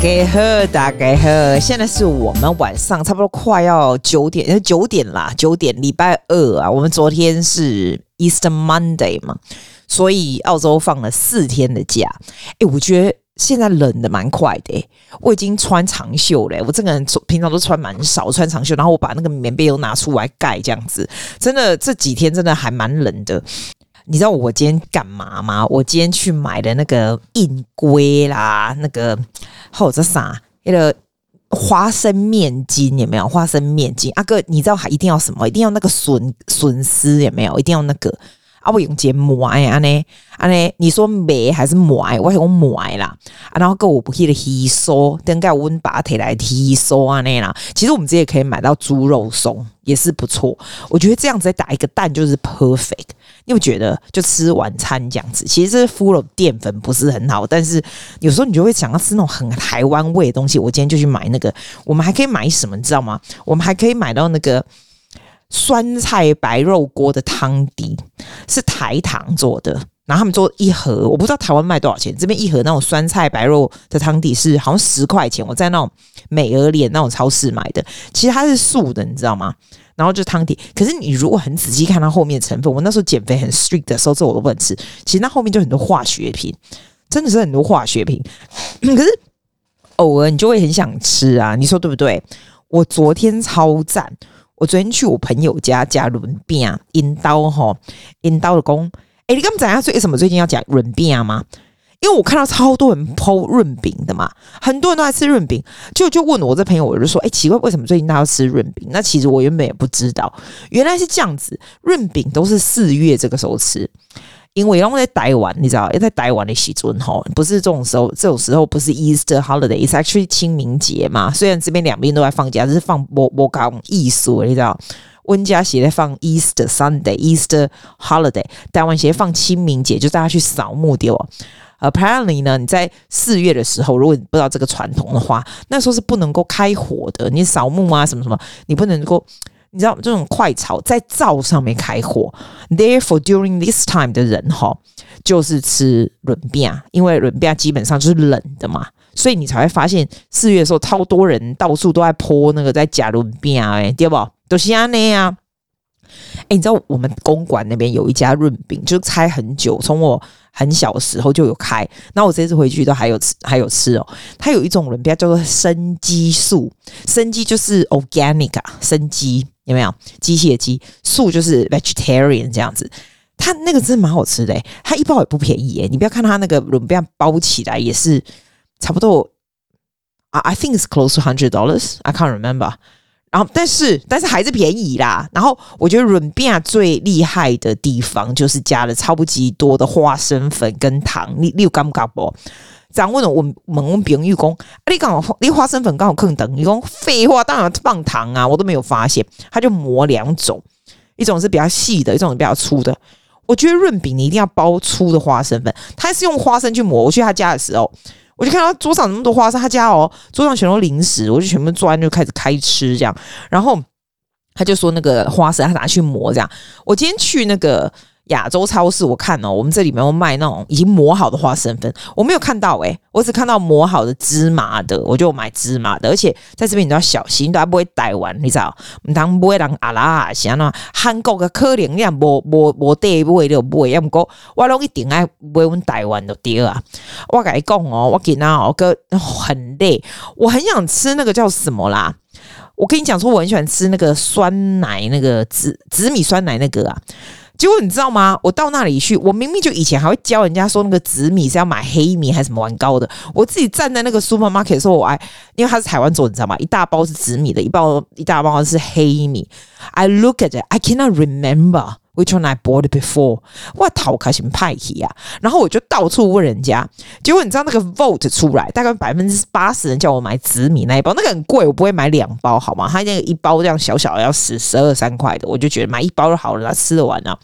给喝，大概喝，现在是我们晚上差不多快要九点，九点啦，九点，礼拜二啊。我们昨天是 Easter Monday 嘛，所以澳洲放了四天的假。哎，我觉得现在冷的蛮快的，我已经穿长袖嘞。我这个人平常都穿蛮少，穿长袖，然后我把那个棉被又拿出来盖，这样子，真的这几天真的还蛮冷的。你知道我今天干嘛吗？我今天去买的那个硬龟啦，那个或者啥，那个花生面筋有没有？花生面筋，阿哥，你知道还一定要什么？一定要那个笋笋丝有没有？一定要那个。啊，我用芥末哎，安尼安尼，你说梅还是末？我用末啦。啊，然后跟我不记得稀疏，等下我把它提来稀疏啊那啦。其实我们这也可以买到猪肉松，也是不错。我觉得这样子再打一个蛋就是 perfect。你会觉得就吃晚餐这样子，其实这 full of 淀粉不是很好，但是有时候你就会想要吃那种很台湾味的东西。我今天就去买那个，我们还可以买什么？你知道吗？我们还可以买到那个。酸菜白肉锅的汤底是台糖做的，然后他们做一盒，我不知道台湾卖多少钱。这边一盒那种酸菜白肉的汤底是好像十块钱，我在那种美而莲那种超市买的，其实它是素的，你知道吗？然后就汤底，可是你如果很仔细看它后面的成分，我那时候减肥很 strict 的时候，这我都不能吃。其实那后面就很多化学品，真的是很多化学品。可是偶尔你就会很想吃啊，你说对不对？我昨天超赞。我昨天去我朋友家加润饼，引刀哈，引刀的工。哎，你刚刚讲下为什么最近要讲润饼吗？因为我看到超多人剖润饼的嘛，很多人都在吃润饼，就就问我这朋友，我就说，哎，奇怪，为什么最近大家要吃润饼？那其实我原本也不知道，原来是这样子，润饼都是四月这个时候吃。因为我在台湾，你知道，在台湾的时阵吼，不是这种时候，这种时候不是 Easter holiday，is actually 清明节嘛。虽然这边两边都在放假，就是放我我讲艺术，你知道，温家协在放 Easter Sunday，Easter holiday，台湾协放清明节，就大家去扫墓的哦。Apparently 呢，你在四月的时候，如果你不知道这个传统的话，那时候是不能够开火的，你扫墓啊什么什么，你不能够。你知道这种快炒在灶上面开火，therefore during this time 的人哈，就是吃润饼，因为润饼基本上就是冷的嘛，所以你才会发现四月的时候超多人到处都在泼那个在夹润饼哎，对不？都是安内啊。哎，你知道我们公馆那边有一家润饼，就开很久，从我很小的时候就有开，那我这次回去都还有吃，还有吃哦。它有一种润饼叫做生鸡素，生鸡就是 organic，生鸡。有没有机械鸡？素就是 vegetarian 这样子，它那个真的蛮好吃的，欸，它一包也不便宜诶，你不要看它那个润饼包起来也是差不多，I think it's close to hundred dollars. I can't remember. 然后但是但是还是便宜啦。然后我觉得润饼最厉害的地方就是加了超级多的花生粉跟糖，你你有感觉不？这样问了我问我们朋友讲，你刚好你花生粉刚好更等，你讲废话，当然放糖啊，我都没有发现，他就磨两种，一种是比较细的，一种是比较粗的。我觉得润饼你一定要包粗的花生粉，他是用花生去磨。我去他家的时候，我就看到桌上那么多花生，他家哦桌上全都零食，我就全部钻就开始开吃这样，然后他就说那个花生他拿去磨这样。我今天去那个。亚洲超市，我看哦，我们这里面有卖那种已经磨好的花生粉，我没有看到诶、我只看到磨好的芝麻的，我就买芝麻的。而且在这边你都要小心，大家不会带完，你知道？唔通不会让阿拉像那韩国的可能一样，无无无带不会就不会，要唔过我拢一定爱不会问带完就对啊。我跟你讲哦，我今天哦个很累，我很想吃那个叫什么啦？我跟你讲说，我很喜欢吃那个酸奶，那个紫紫米酸奶那个啊。结果你知道吗？我到那里去，我明明就以前还会教人家说那个紫米是要买黑米还是什么玩糕的。我自己站在那个 supermarket 说，我哎因为它是台湾做，你知道吗？一大包是紫米的，一包一大包是黑米。I look at it, I cannot remember which one I bought before。我讨开心派气啊！然后我就到处问人家。结果你知道那个 vote 出来，大概百分之八十人叫我买紫米那一包，那个很贵，我不会买两包好吗？他那个一包这样小小的要十十二三块的，我就觉得买一包就好了，吃得完啊。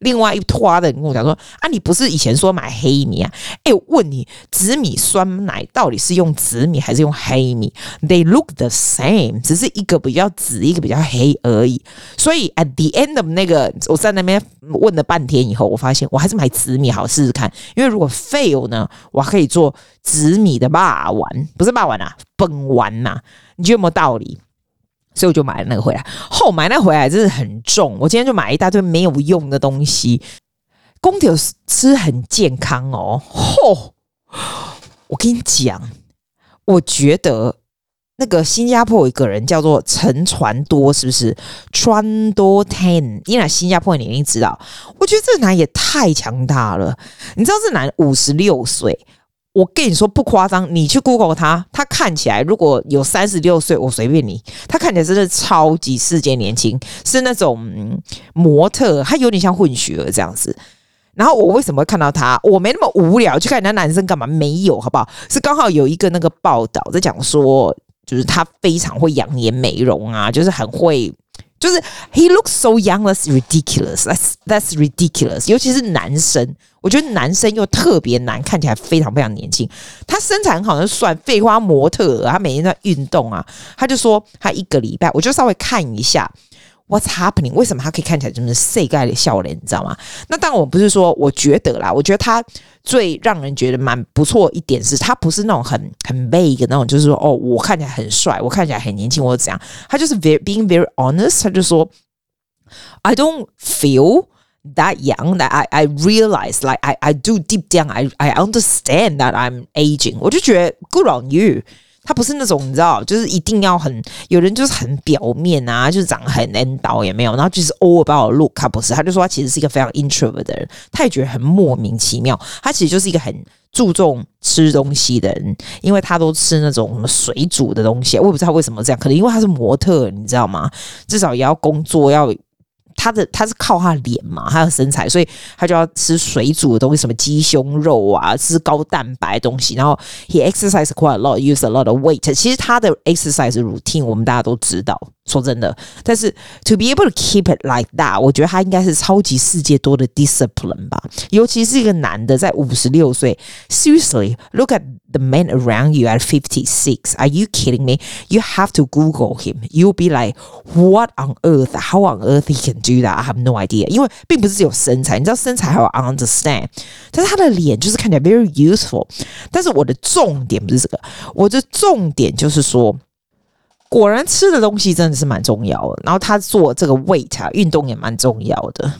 另外一拖的人跟我讲说啊，你不是以前说买黑米啊？哎，我问你，紫米酸奶到底是用紫米还是用黑米？They look the same，只是一个比较紫，一个比较黑而已。所以 at the end of 那个，我在那边问了半天以后，我发现我还是买紫米好试试看。因为如果 fail 呢，我可以做紫米的霸丸，不是霸丸啊，崩丸呐。你觉得有没有道理？所以我就买了那个回来，后买那回来真的很重。我今天就买一大堆没有用的东西。公牛吃很健康哦，嚯！我跟你讲，我觉得那个新加坡有一个人叫做陈传多，是不是？传多 Ten，因为新加坡你一定知道。我觉得这男也太强大了。你知道这男五十六岁。我跟你说不夸张，你去 Google 他，他看起来如果有三十六岁，我随便你，他看起来真的超级世界年轻，是那种模特，他有点像混血儿这样子。然后我为什么会看到他？我没那么无聊去看人家男生干嘛？没有，好不好？是刚好有一个那个报道在讲说，就是他非常会养颜美容啊，就是很会。就是 he looks so young, that's ridiculous. That's that's ridiculous. 尤其是男生，我觉得男生又特别难，看起来非常非常年轻。他身材很好，就算废话模特，他每天在运动啊。他就说他一个礼拜，我就稍微看一下。What's happening？为什么他可以看起来这么世界的笑脸？你知道吗？那当然，我不是说我觉得啦，我觉得他最让人觉得蛮不错一点是，他不是那种很很 vague 那种，就是说哦，我看起来很帅，我看起来很年轻，或者怎样。他就是 very being very honest，他就说，I don't feel that young that I I realize like I I do deep down I I understand that I'm aging。我就觉得 good on you。 他不是那种你知道，就是一定要很有人就是很表面啊，就是长得很 N 倒也没有，然后就是 all about look，他不是，他就说他其实是一个非常 introvert 的人，他也觉得很莫名其妙，他其实就是一个很注重吃东西的人，因为他都吃那种什么水煮的东西，我也不知道为什么这样，可能因为他是模特，你知道吗？至少也要工作要。他的他是靠他脸嘛，他的身材，所以他就要吃水煮的东西，什么鸡胸肉啊，吃高蛋白的东西。然后 he exercise quite a lot, use a lot of weight。其实他的 exercise routine 我们大家都知道。说真的，但是 to be able to keep it like that，我觉得他应该是超级世界多的 discipline 吧。尤其是一个男的在五十六岁，seriously look at the men around you at fifty six。Are you kidding me? You have to Google him. You'll be like, what on earth? How on earth he can do that? I have no idea。因为并不是只有身材，你知道身材还有 understand，但是他的脸就是看起来 very useful。但是我的重点不是这个，我的重点就是说。 果然吃的东西真的是蛮重要的，然后他做这个 weight 啊，运动也蛮重要的。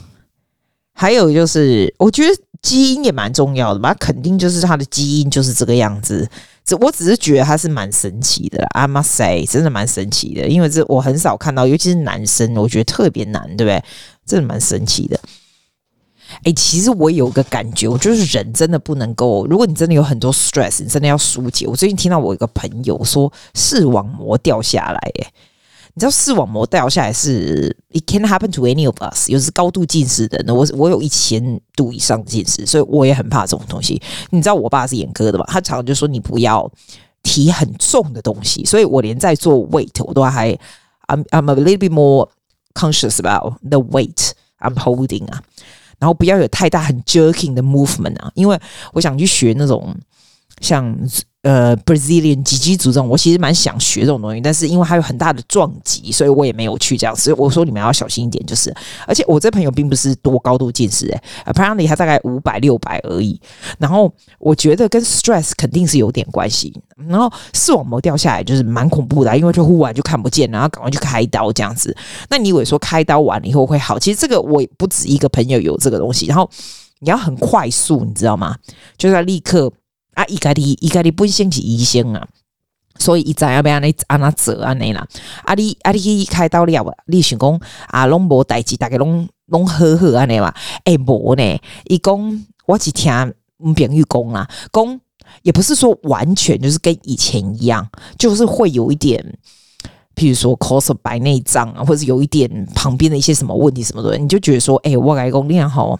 还有就是，我觉得基因也蛮重要的吧，肯定就是他的基因就是这个样子。这我只是觉得他是蛮神奇的，I must say，真的蛮神奇的，因为这我很少看到，尤其是男生，我觉得特别难，对不对？真的蛮神奇的。哎、其实我有个感觉，我就是人真的不能够。如果你真的有很多 stress，你真的要疏解。我最近听到我一个朋友说视网膜掉下来，哎，你知道视网膜掉下来是 it can happen to any of us，有时高度近视的人，我我有一千度以上的近视，所以我也很怕这种东西。你知道我爸是眼科的嘛？他常常就说你不要提很重的东西，所以我连在做 weight 我都还 I'm I'm a little bit more conscious about the weight I'm holding 啊。然后不要有太大很 jerking 的 movement 啊，因为我想去学那种像呃 Brazilian 击击组这种，我其实蛮想学这种东西，但是因为它有很大的撞击，所以我也没有去这样。所以我说你们要小心一点，就是而且我这朋友并不是多高度近视诶，apparently 他大概五百六百而已。然后我觉得跟 stress 肯定是有点关系。然后视网膜掉下来就是蛮恐怖的，因为就忽然就看不见，然后赶快去开刀这样子。那你以为说开刀完了以后会好？其实这个我不止一个朋友有这个东西。然后你要很快速，你知道吗？就是要立刻。啊，伊家己伊家己本身是医生啊，所以伊知影要安尼安那做安尼啦。啊你，啊你去开刀了，你想讲啊，拢无代志，大家拢拢好好安尼嘛？诶、无呢。伊讲我只听朋友讲啦，讲也不是说完全就是跟以前一样，就是会有一点。譬如说 cause 白内障啊，或者有一点旁边的一些什么问题什么的，你就觉得说，哎、欸，我改功练好。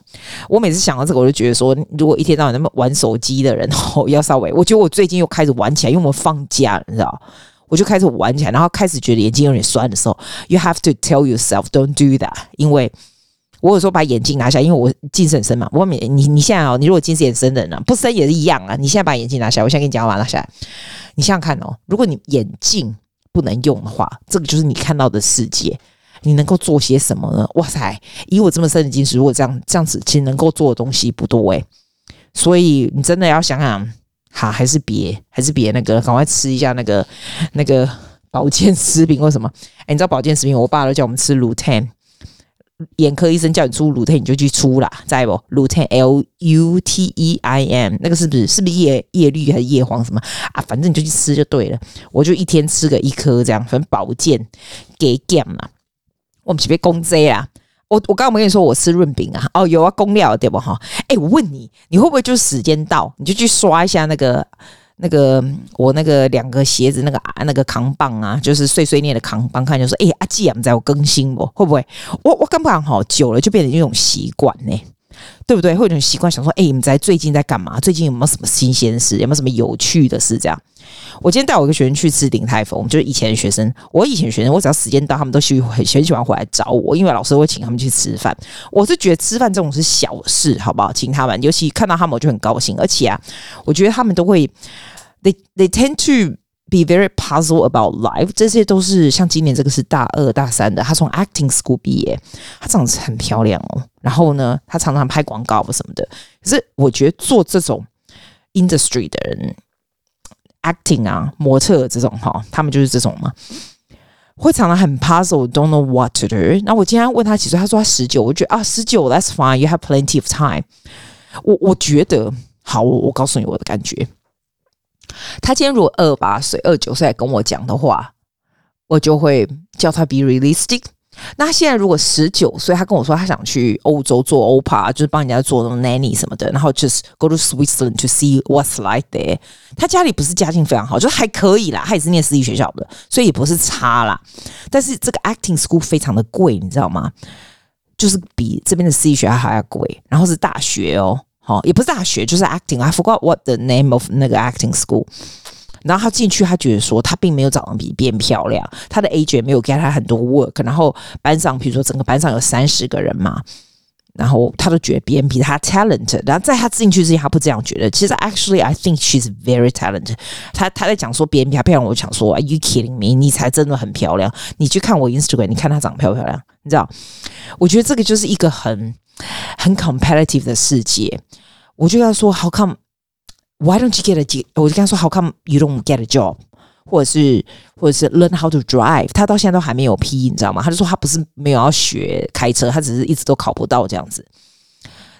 我每次想到这个，我就觉得说，如果一天到晚那么玩手机的人，哦，要稍微，我觉得我最近又开始玩起来，因为我们放假，你知道，我就开始玩起来，然后开始觉得眼睛有点酸的时候，you have to tell yourself don't do that，因为我有时候把眼镜拿下，因为我近视很深嘛。我你你你现在哦，你如果近视眼深的人啊，不深也是一样啊。你现在把眼镜拿下，我现在跟你讲，我把它拿下来。你想想看哦，如果你眼镜不能用的话，这个就是你看到的世界。你能够做些什么呢？哇塞，以我这么深的近视，如果这样这样子，其实能够做的东西不多诶。所以你真的要想想，好还是别还是别那个，赶快吃一下那个那个保健食品。或什么？哎，你知道保健食品，我爸都叫我们吃乳肽。眼科医生叫你出乳肽你就去出啦，在不乳肽 L U T E I M，那个是不是是不是叶叶绿还是叶黄什么啊？反正你就去吃就对了。我就一天吃个一颗这样，反正保健给减嘛。我们这边公贼啊！我我刚刚没跟你说我吃润饼啊？哦，有啊，公料对不哈？哎，我问你，你会不会就是时间到你就去刷一下那个那个我那个两个鞋子那个啊那个扛棒啊？就是碎碎念的扛棒，看就说哎，阿季啊，你在我更新不？会不会？我我刚刚好久了就变成一种习惯呢，对不对？会有一种习惯想说，哎，你们在最近在干嘛？最近有没有什么新鲜事？有没有什么有趣的事？这样。我今天带我一个学生去吃鼎泰丰，就是以前的学生。我以前学生，我只要时间到，他们都喜很很喜欢回来找我，因为老师会请他们去吃饭。我是觉得吃饭这种是小事，好不好？请他们，尤其看到他们我就很高兴。而且啊，我觉得他们都会，they they tend to be very puzzled about life。这些都是像今年这个是大二大三的，他从 acting school 毕业，他长得很漂亮哦。然后呢，他常常拍广告什么的。可是我觉得做这种 industry 的人。Acting 啊，模特这种哈，他们就是这种嘛，会常常很 puzzle，don't know what to do。那我今天问他几岁，他说他十九，我觉得啊，十九，that's fine，you have plenty of time。我我觉得好，我我告诉你我的感觉，他今天如果二八岁、二九岁来跟我讲的话，我就会叫他 be realistic。那他现在如果十九岁，他跟我说他想去欧洲做欧帕，就是帮人家做那种 nanny 什么的，然后 just go to Switzerland to see what's like there。他家里不是家境非常好，就是还可以啦，他也是念私立学校的，所以也不是差啦。但是这个 acting school 非常的贵，你知道吗？就是比这边的私立学校还要贵，然后是大学哦，好，也不是大学，就是 acting。I forgot what the name of 那个 acting school。然后他进去，他觉得说他并没有长得比别人漂亮，他的 agent 没有给他很多 work。然后班上，比如说整个班上有三十个人嘛，然后他都觉得别人比他 talent。然后在他进去之前，他不这样觉得。其实 actually I think she's very talented。他他在讲说别人比他漂亮，我想说 Are you kidding me？你才真的很漂亮。你去看我 Instagram，你看她长得漂不漂亮？你知道？我觉得这个就是一个很很 competitive 的世界。我就要说，How come？Why don't you get a job？我就跟他说，How come you don't get a job？或者是，或者是 learn how to drive？他到现在都还没有批，你知道吗？他就说他不是没有要学开车，他只是一直都考不到这样子。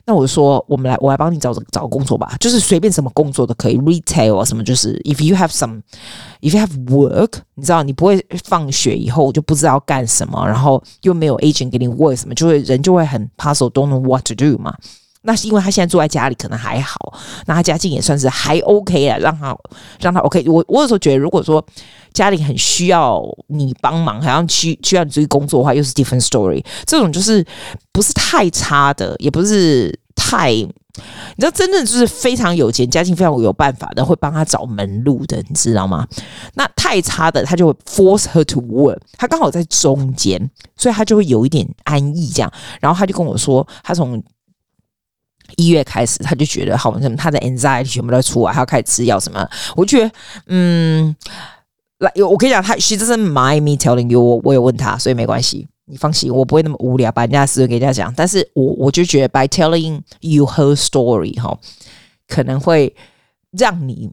那我就说，我们来，我来帮你找找工作吧，就是随便什么工作都可以，retail 啊什么，就是 if you have some，if you have work，你知道，你不会放学以后就不知道要干什么，然后又没有 agent 给你 work 什么，就会人就会很 puzzle，don't know what to do 嘛。那是因为他现在住在家里，可能还好。那他家境也算是还 OK 啊，让他让他 OK。我我有时候觉得，如果说家里很需要你帮忙，好像需需要你出去工作的话，又是 different story。这种就是不是太差的，也不是太，你知道，真正就是非常有钱，家境非常有办法的，会帮他找门路的，你知道吗？那太差的，他就 force her to work。他刚好在中间，所以他就会有一点安逸这样。然后他就跟我说，他从一月开始，他就觉得好什么，他的 anxiety 全部都出来，他要开始吃药什么。我觉得，嗯，来，我跟你讲他，she doesn't mind me telling you，我我有问他，所以没关系，你放心，我不会那么无聊把人家事给人家讲。但是我我就觉得，by telling you her story，哈，可能会让你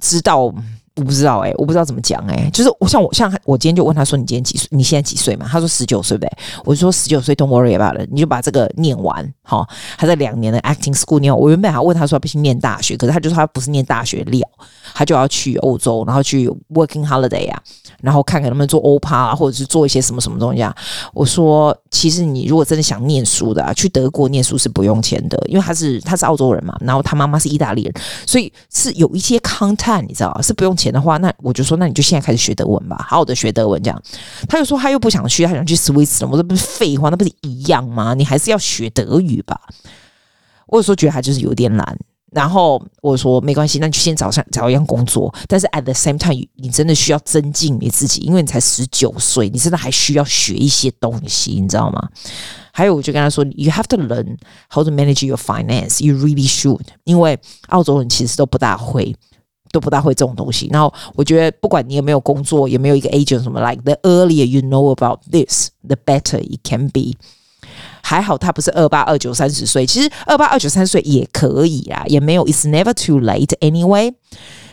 知道。我不知道哎、我不知道怎么讲哎、就是我像我像我今天就问他说，你今天几岁？你现在几岁嘛？他说十九岁，呗？我就说十九岁，Don't worry about it，你就把这个念完，好，他在两年的 acting school 念。我原本还问他说不去念大学，可是他就说他不是念大学料，他就要去欧洲，然后去 working holiday 啊，然后看看能不能做欧趴啊，或者是做一些什么什么东西啊。我说，其实你如果真的想念书的，啊，去德国念书是不用钱的，因为他是他是澳洲人嘛，然后他妈妈是意大利人，所以是有一些 content 你知道是不用。钱的话，那我就说，那你就现在开始学德文吧，好好的学德文。这样，他就说他又不想去，他想去 switch。我说不是废话，那不是一样吗？你还是要学德语吧。我有时候觉得他就是有点懒。然后我说没关系，那你就先找上找一样工作。但是 at the same time，你真的需要增进你自己，因为你才十九岁，你真的还需要学一些东西，你知道吗？还有，我就跟他说，You have to learn how to manage your finance. You really should，因为澳洲人其实都不大会，都不大会这种东西。然后我觉得，不管你有没有工作，有没有一个 agent 什么，like the earlier you know about this, the better it can be。还好他不是二八二九三十岁，其实二八二九三十岁也可以啊，也没有，It's never too late anyway。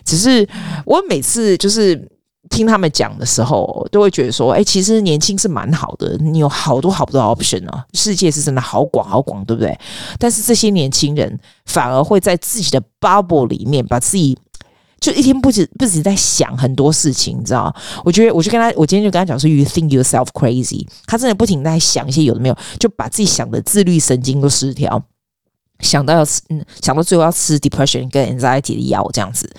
只是我每次就是。听他们讲的时候，都会觉得说：“哎，其实年轻是蛮好的，你有好多好多 option 啊，世界是真的好广好广，对不对？”但是这些年轻人反而会在自己的 bubble 里面，把自己就一天不止不止在想很多事情，你知道？我觉得，我就跟他，我今天就跟他讲说：“You think yourself crazy？” 他真的不停在想一些有的没有，就把自己想的自律神经都失调，想到要吃，嗯，想到最后要吃 depression 跟 anxiety 的药这样子。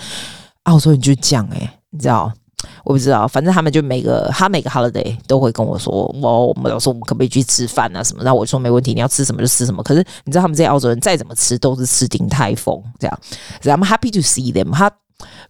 啊，我说你就讲哎，你知道？我不知道，反正他们就每个他每个 holiday 都会跟我说，我我们老师我们可不可以去吃饭啊什么？然后我说没问题，你要吃什么就吃什么。可是你知道他们这些澳洲人再怎么吃都是吃鼎泰丰这样。I'm happy to see them，他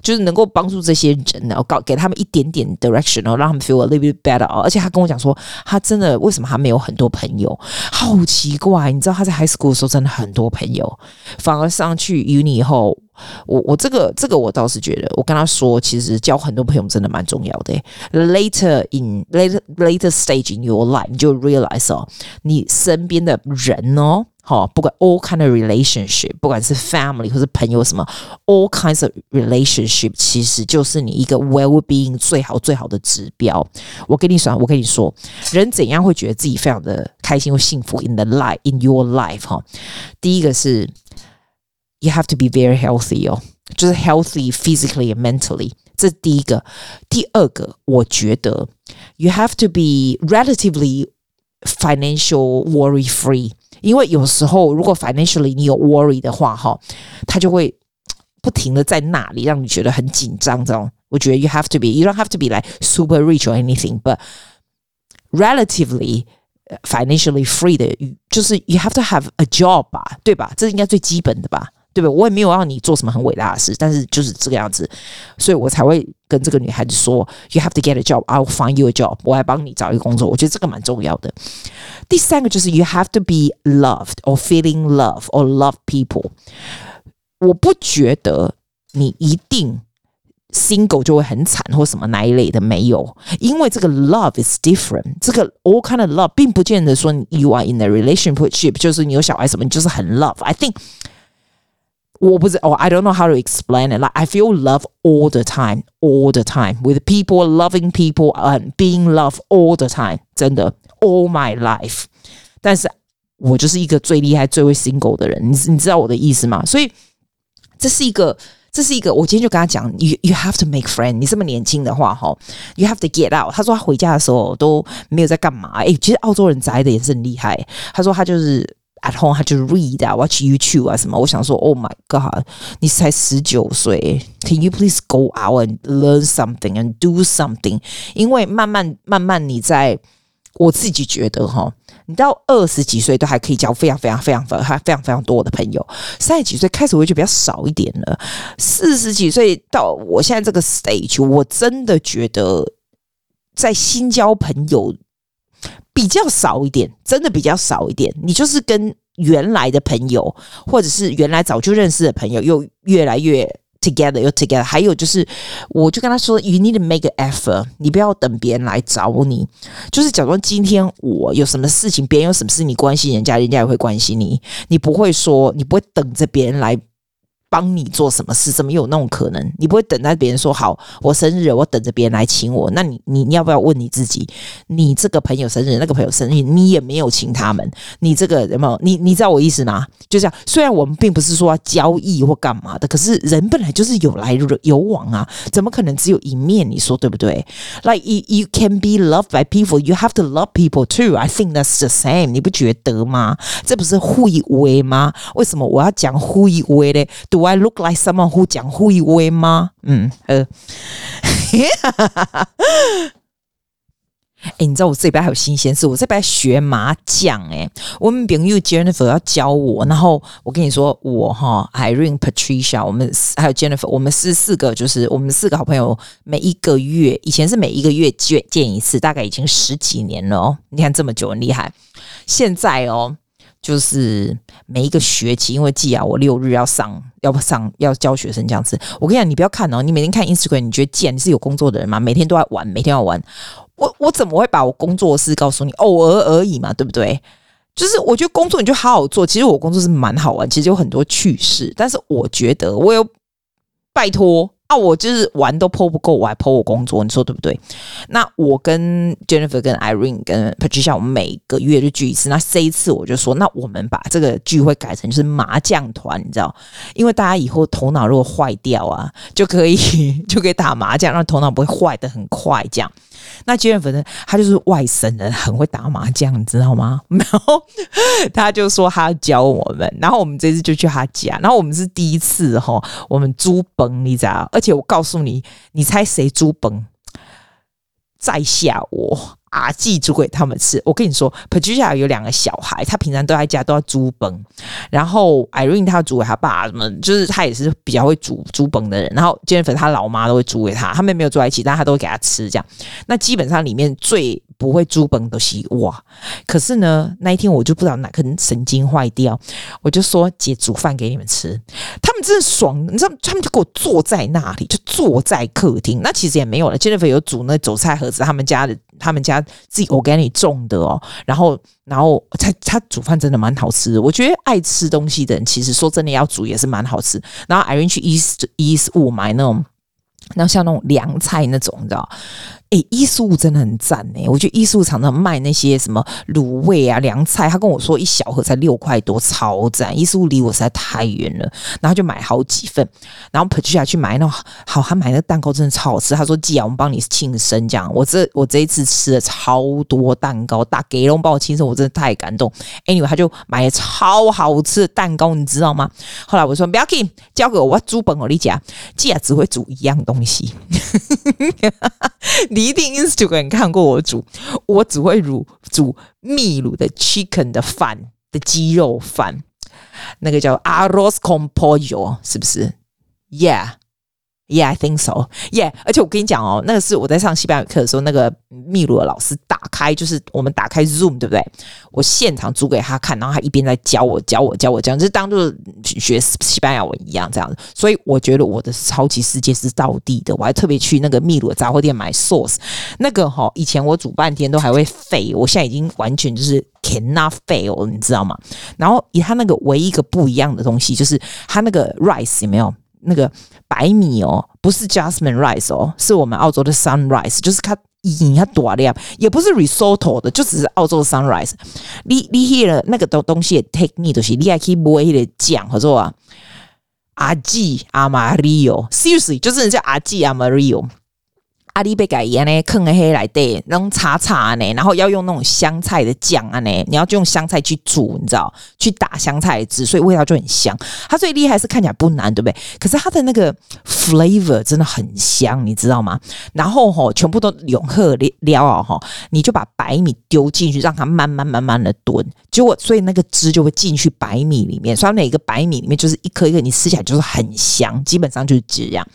就是能够帮助这些人，然后搞给他们一点点 direction，然后让他们 feel a little bit better。而且他跟我讲说，他真的为什么他没有很多朋友？好奇怪，你知道他在 high school 的时候真的很多朋友，反而上去 uni 以后。我我这个这个我倒是觉得，我跟他说，其实交很多朋友真的蛮重要的。Later in later later stage in your life，你就 realize 哦，你身边的人哦，好，不管 all kind of relationship，不管是 family 或是朋友什么，all kinds of relationship，其实就是你一个 well-being 最好最好的指标。我跟你说，我跟你说，人怎样会觉得自己非常的开心或幸福？In the life in your life，哈，第一个是。You have to be very healthy 哦，就是 healthy physically and mentally，这是第一个。第二个，我觉得 you have to be relatively financial worry free， 因为有时候如果 financially 你有 worry 的话，哈，他就会不停的在那里让你觉得很紧张。这种，我觉得 you have to be，you don't have to be like super rich or anything，but relatively financially free 的，就是 you have to have a job 吧，对吧？这应该最基本的吧。对吧？我也没有让你做什么很伟大的事，但是就是这个样子，所以我才会跟这个女孩子说：“You have to get a job. I'll find you a job.” 我来帮你找一个工作。我觉得这个蛮重要的。第三个就是 “You have to be loved or feeling love or love people.” 我不觉得你一定 single 就会很惨或什么那一类的，没有，因为这个 love is different。这个 all kind of love 并不见得说 you are in a relationship，就是你有小孩什么，你就是很 love。I think。我不知道，哦，I don't know how to explain it. Like I feel love all the time, all the time with people, loving people and being loved all the time. 真的，all my life。但是我就是一个最厉害、最会 single 的人，你你知道我的意思吗？所以这是一个，这是一个。我今天就跟他讲，you you have to make friend。你这么年轻的话，哈，you have to get out。他说他回家的时候都没有在干嘛。诶，其实澳洲人宅的也是很厉害。他说他就是。 At home，他就 read 啊，watch YouTube 啊什么。我想说，Oh my God，你才十九岁，Can you please go out and learn something and do something？因为慢慢慢慢，你在我自己觉得哈，你到二十几岁都还可以交非常非常非常非常非常非常多的朋友。三十几岁开始我就比较少一点了。四十几岁到我现在这个 stage，我真的觉得在新交朋友。比较少一点，真的比较少一点。你就是跟原来的朋友，或者是原来早就认识的朋友，又越来越 together，又 together。还有就是，我就跟他说，you need to make an effort，你不要等别人来找你。就是假如今天我有什么事情，别人有什么事，你关心人家，人家也会关心你。你不会说，你不会等着别人来。帮你做什么事？怎么有那种可能？你不会等待别人说好，我生日，我等着别人来请我。那你，你，你要不要问你自己？你这个朋友生日，那个朋友生日，你也没有请他们。你这个有没有？你你知道我意思吗？就这样。虽然我们并不是说交易或干嘛的，可是人本来就是有来有往啊，怎么可能只有一面？你说对不对？Like you, can be loved by people, you have to love people too. I think that's the same. 你不觉得吗？这不是互以为吗？为什么我要讲互以为呢？Do I look like someone who 讲互以为吗？嗯呃，哎、欸，你知道我这边还有新鲜事，我这边学麻将哎、我们朋友 Jennifer 要教我，然后我跟你说，我哈 Irene Patricia，我们还有 Jennifer，我们是四个，就是我们四个好朋友，每一个月以前是每一个月见见一次，大概已经十几年了哦，你看这么久很厉害，现在哦。就是每一个学期，因为季啊，我六日要上，要不上要教学生这样子。我跟你讲，你不要看哦，你每天看 Instagram，你觉得贱？你是有工作的人吗？每天都在玩，每天要玩。我我怎么会把我工作的事告诉你？偶尔而已嘛，对不对？就是我觉得工作你就好好做。其实我工作是蛮好玩，其实有很多趣事。但是我觉得我有拜托。那我就是玩都 po 不够，我还 po 我工作，你说对不对？那我跟 Jennifer、跟 Irene、跟 Patricia，我们每个月就聚一次。那这一次我就说，那我们把这个聚会改成就是麻将团，你知道？因为大家以后头脑如果坏掉啊，就可以 就可以打麻将，让头脑不会坏的很快，这样。那杰瑞粉呢？他就是外省人，很会打麻将，你知道吗？然后他就说他教我们，然后我们这次就去他家，然后我们是第一次哈，我们租崩，你知道？而且我告诉你，你猜谁租崩？在下我。阿季煮给他们吃。我跟你说，Patricia 有两个小孩，他平常都在家都要煮饭。然后 Irene 他煮给他爸什么，就是他也是比较会煮煮崩的人。然后 Jennifer 他老妈都会煮给他，他们没有住在一起，但他都会给他吃这样。那基本上里面最不会煮崩的是哇。可是呢，那一天我就不知道哪根神经坏掉，我就说姐煮饭给你们吃。他们真的爽，你知道，他们就给我坐在那里，就坐在客厅。那其实也没有了，Jennifer 有煮那韭菜盒子，他们家的。他们家自己 organic 种的哦，然后，然后他他煮饭真的蛮好吃的。我觉得爱吃东西的人，其实说真的要煮也是蛮好吃。然后 Irene 去 east east 五买那种，那像那种凉菜那种，你知道。哎，伊素真的很赞诶，我觉得伊素常常卖那些什么卤味啊、凉菜，他跟我说一小盒才六块多，超赞。伊素离我实在太远了，然后就买好几份，然后跑去下去买那种好，他买那个蛋糕真的超好吃。他说：“季啊，我们帮你庆生，这样。”我这我这一次吃了超多蛋糕，大给龙帮我庆生，我真的太感动。Anyway，他就买了超好吃的蛋糕，你知道吗？后来我说：“不要紧，交给我，我煮本我你讲，季啊只会煮一样东西。”你。一定 Instagram 看过我煮，我只会煮煮秘鲁的 chicken 的饭的鸡肉饭，那个叫 arroz con pollo，是不是？Yeah。Yeah, I think so. Yeah，而且我跟你讲哦，那个是我在上西班牙语课的时候，那个秘鲁的老师打开，就是我们打开 Zoom，对不对？我现场煮给他看，然后他一边在教我、教我、教我，这样就是当做学西班牙文一样这样子。所以我觉得我的超级世界是到地的。我还特别去那个秘鲁的杂货店买 sauce，那个哈、以前我煮半天都还会废，我现在已经完全就是 cannot fail，你知道吗？然后以他那个唯一一个不一样的东西，就是他那个 rice 有没有？那个白米哦，不是 Jasmine rice 哦，是我们澳洲的 Sunrise，就是它一它多亮，也不是 risotto 的，就只是澳洲的 Sunrise。你你 hear 那个东东西的 technique 就是你还可以摸一点酱，合作啊，阿基阿玛利奥，seriously 就是人家阿基阿玛利奥。阿里贝改盐呢，坑黑来对，然后叉叉呢，然后要用那种香菜的酱啊呢，你要就用香菜去煮，你知道，去打香菜汁，所以味道就很香。它最厉害是看起来不难，对不对？可是它的那个 flavor 真的很香，你知道吗？然后吼，全部都永贺料啊吼，你就把白米丢进去，让它慢慢慢慢的炖，结果所以那个汁就会进去白米里面，所以每个白米里面就是一颗一颗，你吃起来就是很香，基本上就是这样。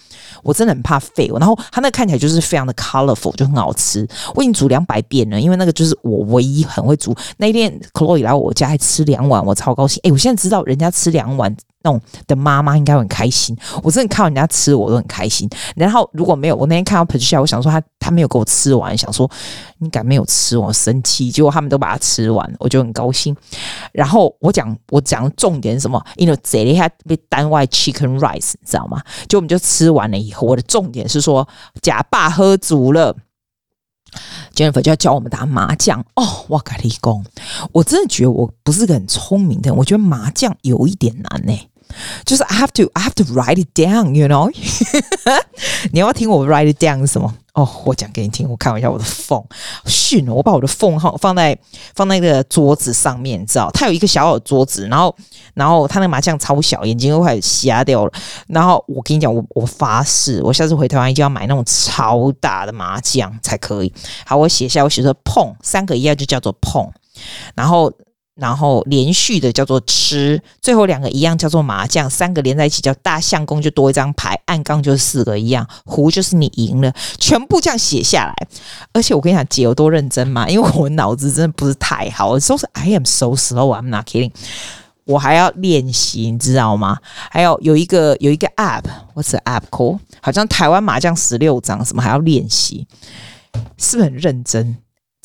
我真的很怕废，然后它那看起来就是。非常的 colorful 就很好吃，我已经煮两百遍了，因为那个就是我唯一很会煮。那一天 Chloe 来我家还吃两碗，我超高兴。哎，我现在知道人家吃两碗。那种的妈妈应该很开心，我真的看到人家吃我都很开心。然后如果没有，我那天看到 Patricia，我想说他他没有给我吃完，想说你敢没有吃我生气。结果他们都把它吃完，我就很高兴。然后我讲我讲重点是什么？因为这里还被单外 chicken rice，你知道吗？就我们就吃完了以后，我的重点是说假爸喝足了。Jennifer 就要教我们打麻将哦，我跟你讲，我真的觉得我不是个很聪明的人，我觉得麻将有一点难呢、就是 I have to I have to write it down，you know？你要要听我 write it down 是什么？哦、我讲给你听。我看一下我的 phone，逊，我把我的 phone 号放在放在那个桌子上面，你知道？它有一个小小的桌子，然后然后它那个麻将超小，眼睛都快瞎掉了。然后我跟你讲，我我发誓，我下次回台湾一定要买那种超大的麻将才可以。好，我写下，我写说碰三个一样就叫做碰，然后。然后连续的叫做吃，最后两个一样叫做麻将，三个连在一起叫大相公，就多一张牌，暗杠就是四个一样，胡就是你赢了，全部这样写下来。而且我跟你讲，姐有多认真嘛？因为我脑子真的不是太好，so I am so slow, I'm not kidding。我还要练习，你知道吗？还有有一个有一个 app，what's the app call？好像台湾麻将十六张，什么还要练习，是不是很认真？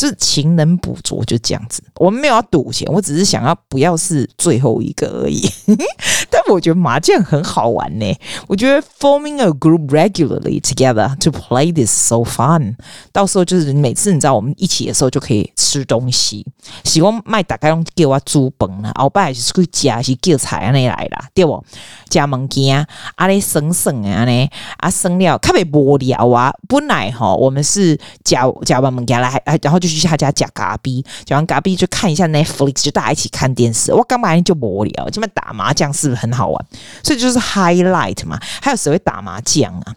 是勤能补拙，就这样子。我们没有要赌钱，我只是想要不要是最后一个而已。但我觉得麻将很好玩呢。我觉得 forming a group regularly together to play this so fun。到时候就是每次你知道我们一起的时候就可以吃东西。喜欢卖大概用叫我煮饭啦，后摆是去夹是叫菜安尼来啦，对不？加物件啊，咧省省啊呢啊省了，特别无聊啊。本来哈，我们是夹夹完物件来，然后就。去他家讲咖啡，讲完咖啡就看一下 Netflix，就大家一起看电视。我干嘛就无聊，这边打麻将是不是很好玩？所以就是 highlight 嘛。还有谁会打麻将啊？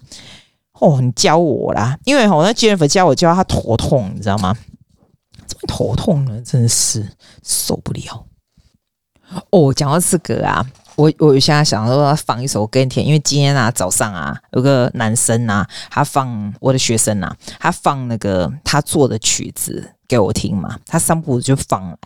哦，你教我啦，因为我那 Jennifer 教我教他头痛，你知道吗？怎么头痛呢？真是受不了。哦，讲到这个啊。我我现在想说要放一首歌给你听，因为今天啊早上啊有个男生啊，他放我的学生啊，他放那个他做的曲子。给我听嘛，他三步就放来，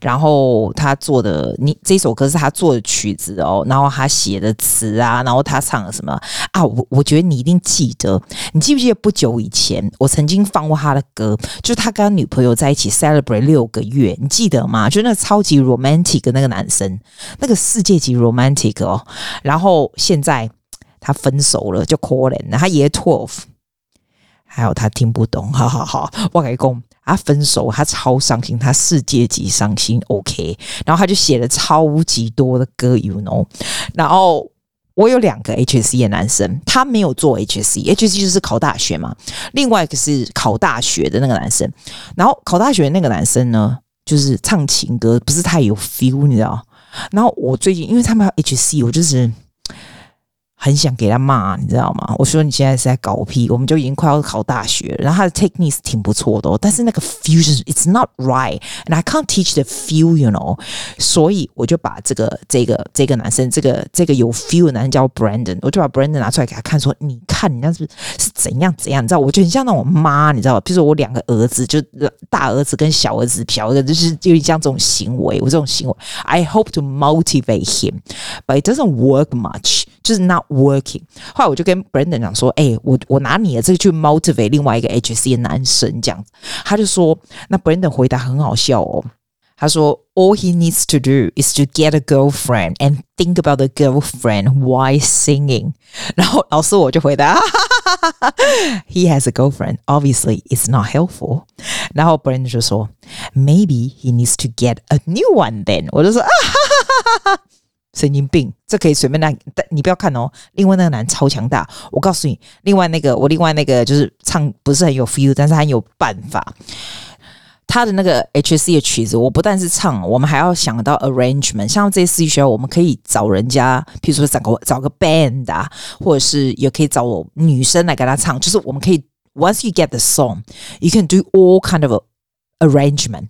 然后他做的你这首歌是他做的曲子哦，然后他写的词啊，然后他唱了什么啊？我我觉得你一定记得，你记不记得不久以前我曾经放过他的歌，就他跟他女朋友在一起 celebrate 六个月，你记得吗？就那个超级 romantic 的那个男生，那个世界级 romantic 哦，然后现在他分手了，就可怜了，他也 twelve，还有他听不懂，好好好，我给你讲。他分手，他超伤心，他世界级伤心。OK，然后他就写了超级多的歌，you know。然后我有两个 HSC 的男生，他没有做 HSC，HSC 就是考大学嘛。另外一个是考大学的那个男生，然后考大学的那个男生呢，就是唱情歌不是太有 feel，你知道。然后我最近因为他们要 HSC，我就是。很想给他骂，你知道吗？我说你现在是在搞屁，我们就已经快要考大学了。然后他的 technique 挺不错的哦，但是那个 fusion it's not right，and I can't teach the feel，you know。所以我就把这个这个这个男生，这个这个有 feel 的男生叫 Brandon，我就把 Brandon 拿出来给他看，说你看你那是是怎样怎样，你知道？我就很像那种妈，你知道吧？比如说我两个儿子，就大儿子跟小儿子嫖的，就是有点像这种行为，我这种行为，I hope to motivate him，but it doesn't work much。就是 not working。后来我就跟 Brandon 讲说：“哎、欸，我我拿你的这个去 motivate 另外一个 HSC 的男生，这样子。”他就说：“那 Brandon 回答很好笑哦。他说：‘All he needs to do is to get a girlfriend and think about the girlfriend while singing。’然后老师我就回答哈哈哈哈：‘He has a girlfriend. Obviously, it's not helpful。’然后 Brandon 就说：‘Maybe he needs to get a new one then。’我就说：‘啊哈哈哈哈！’ 神经病，这可以随便来，但你不要看哦。另外那个男超强大，我告诉你，另外那个我另外那个就是唱不是很有 feel，但是很有办法。他的那个 H C 的曲子，我不但是唱，我们还要想到 arrangement。像这些私立学校，我们可以找人家，譬如说找个找个 band 啊，或者是也可以找我女生来给他唱。就是我们可以 once you get the song，you can do all kind of arrangement。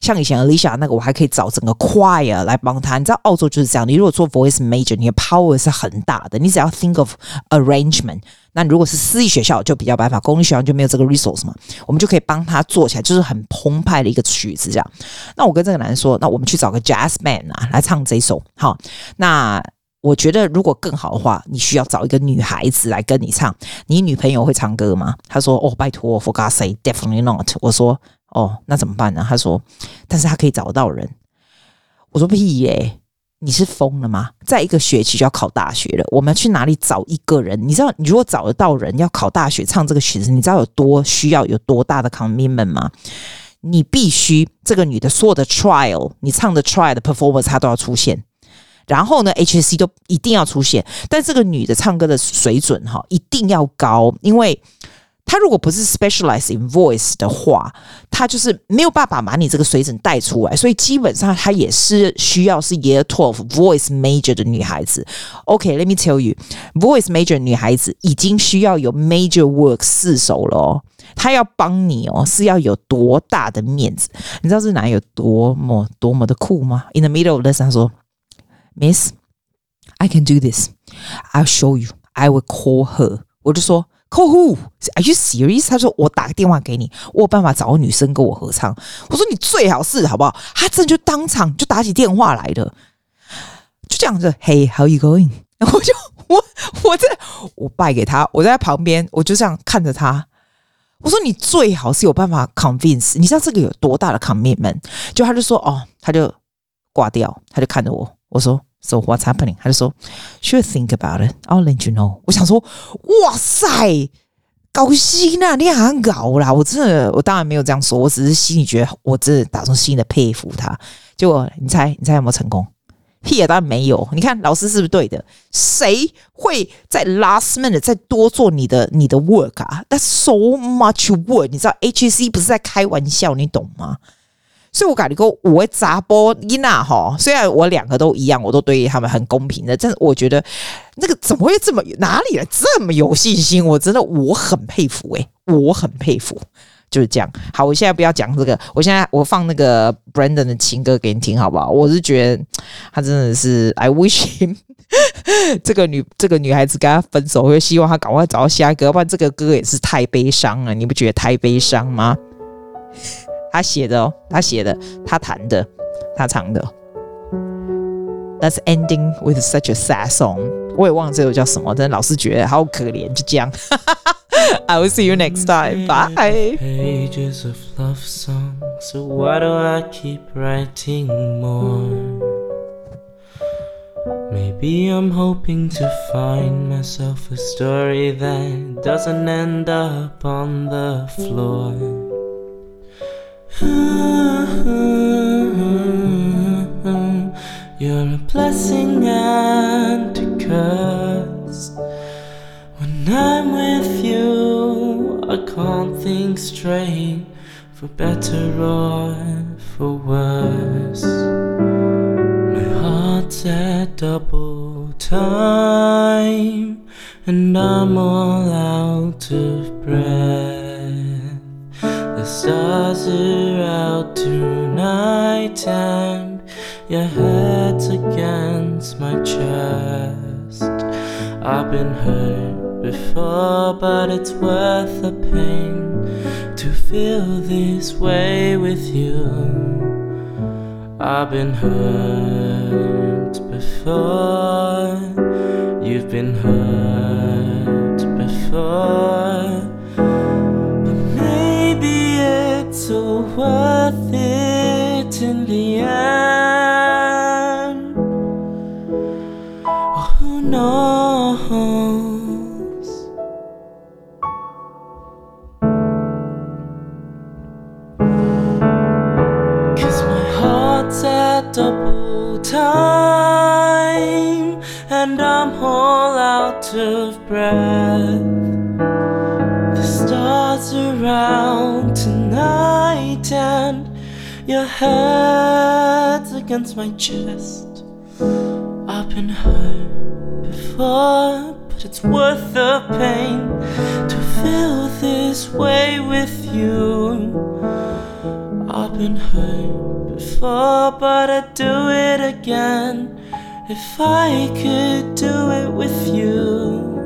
像以前 Alicia 那个，我还可以找整个 choir 来帮他。你知道澳洲就是这样，你如果做 voice major，你的 power 是很大的。你只要 think of arrangement，那如果是私立学校就比较办法，公立学校就没有这个 resource 嘛。我们就可以帮他做起来，就是很澎湃的一个曲子这样。那我跟这个男人说，那我们去找个 jazz man 啊来唱这首。好，那我觉得如果更好的话，你需要找一个女孩子来跟你唱。你女朋友会唱歌吗？他说：哦，拜托，for God's sake，definitely not。我说。哦，那怎么办呢？他说，但是他可以找得到人。我说屁耶，你是疯了吗？再一个学期就要考大学了，我们要去哪里找一个人？你知道，你如果找得到人要考大学唱这个曲子，你知道有多需要有多大的 commitment 吗？你必须这个女的所有的 trial，你唱的 trial 的 performance，她都要出现。然后呢，HSC 都一定要出现，但这个女的唱歌的水准哈一定要高，因为。他如果不是 specialize in voice 的话，他就是没有办法把你这个水准带出来，所以基本上他也是需要是 year twelve voice major 的女孩子。OK，let、okay, me tell you，voice major 女孩子已经需要有 major work 四首了哦，他要帮你哦，是要有多大的面子？你知道这男有多么多么的酷吗？In the middle of this，他说，Miss，I can do this，I'll show you，I will call her。我就说。 客户，Are you serious？他说我打个电话给你，我有办法找个女生跟我合唱。我说你最好是好不好？他真的就当场就打起电话来的，就这样子。Hey，how you going？然 后我就我我在我拜给他，我在他旁边，我就这样看着他。我说你最好是有办法 convince。你知道这个有多大的 commitment？就他就说哦，他就挂掉，他就看着我。我说。So what's happening？他就说，Should think about it. I'll let you know。我想说，哇塞，高兴啊！你很搞啦！我真的，我当然没有这样说，我只是心里觉得，我真的打从心里的佩服他。结果你猜，你猜有没有成功？屁啊，当然没有。你看老师是不是对的？谁会在 last minute 再多做你的你的 work 啊？That's so much work。你知道 H C 不是在开玩笑，你懂吗？所以我感觉我会砸波伊娜哈，虽然我两个都一样，我都对他们很公平的，但是我觉得那个怎么会这么哪里来这么有信心？我真的我很佩服诶、我很佩服，就是这样。好，我现在不要讲这个，我现在我放那个 Brandon 的情歌给你听，好不好？我是觉得他真的是，I wish him 这个女这个女孩子跟他分手，我就希望他赶快找到下一个，要不然这个歌也是太悲伤了，你不觉得太悲伤吗？他写的哦，他写的，他弹的，他唱的。That's ending with such a sad song。我也忘了这首叫什么，但老是觉得好可怜，就这样。 I will see you next time. Bye. Pages of love songs, so why do I keep writing more? Maybe I'm hoping to find myself a story that doesn't end up on the floor. You're a blessing and a curse. When I'm with you, I can't think straight, for better or for worse. My heart's at double time, and I'm all out of breath. Stars are out tonight and your head's against my chest. I've been hurt before, but it's worth the pain to feel this way with you. I've been hurt before, you've been hurt before. So worth it in the end. Oh, who knows? Cause my heart's at double time, and I'm all out of breath. Stars around tonight and your head's against my chest. I've been hurt before, but it's worth the pain to feel this way with you. I've been hurt before, but I'd do it again if I could do it with you.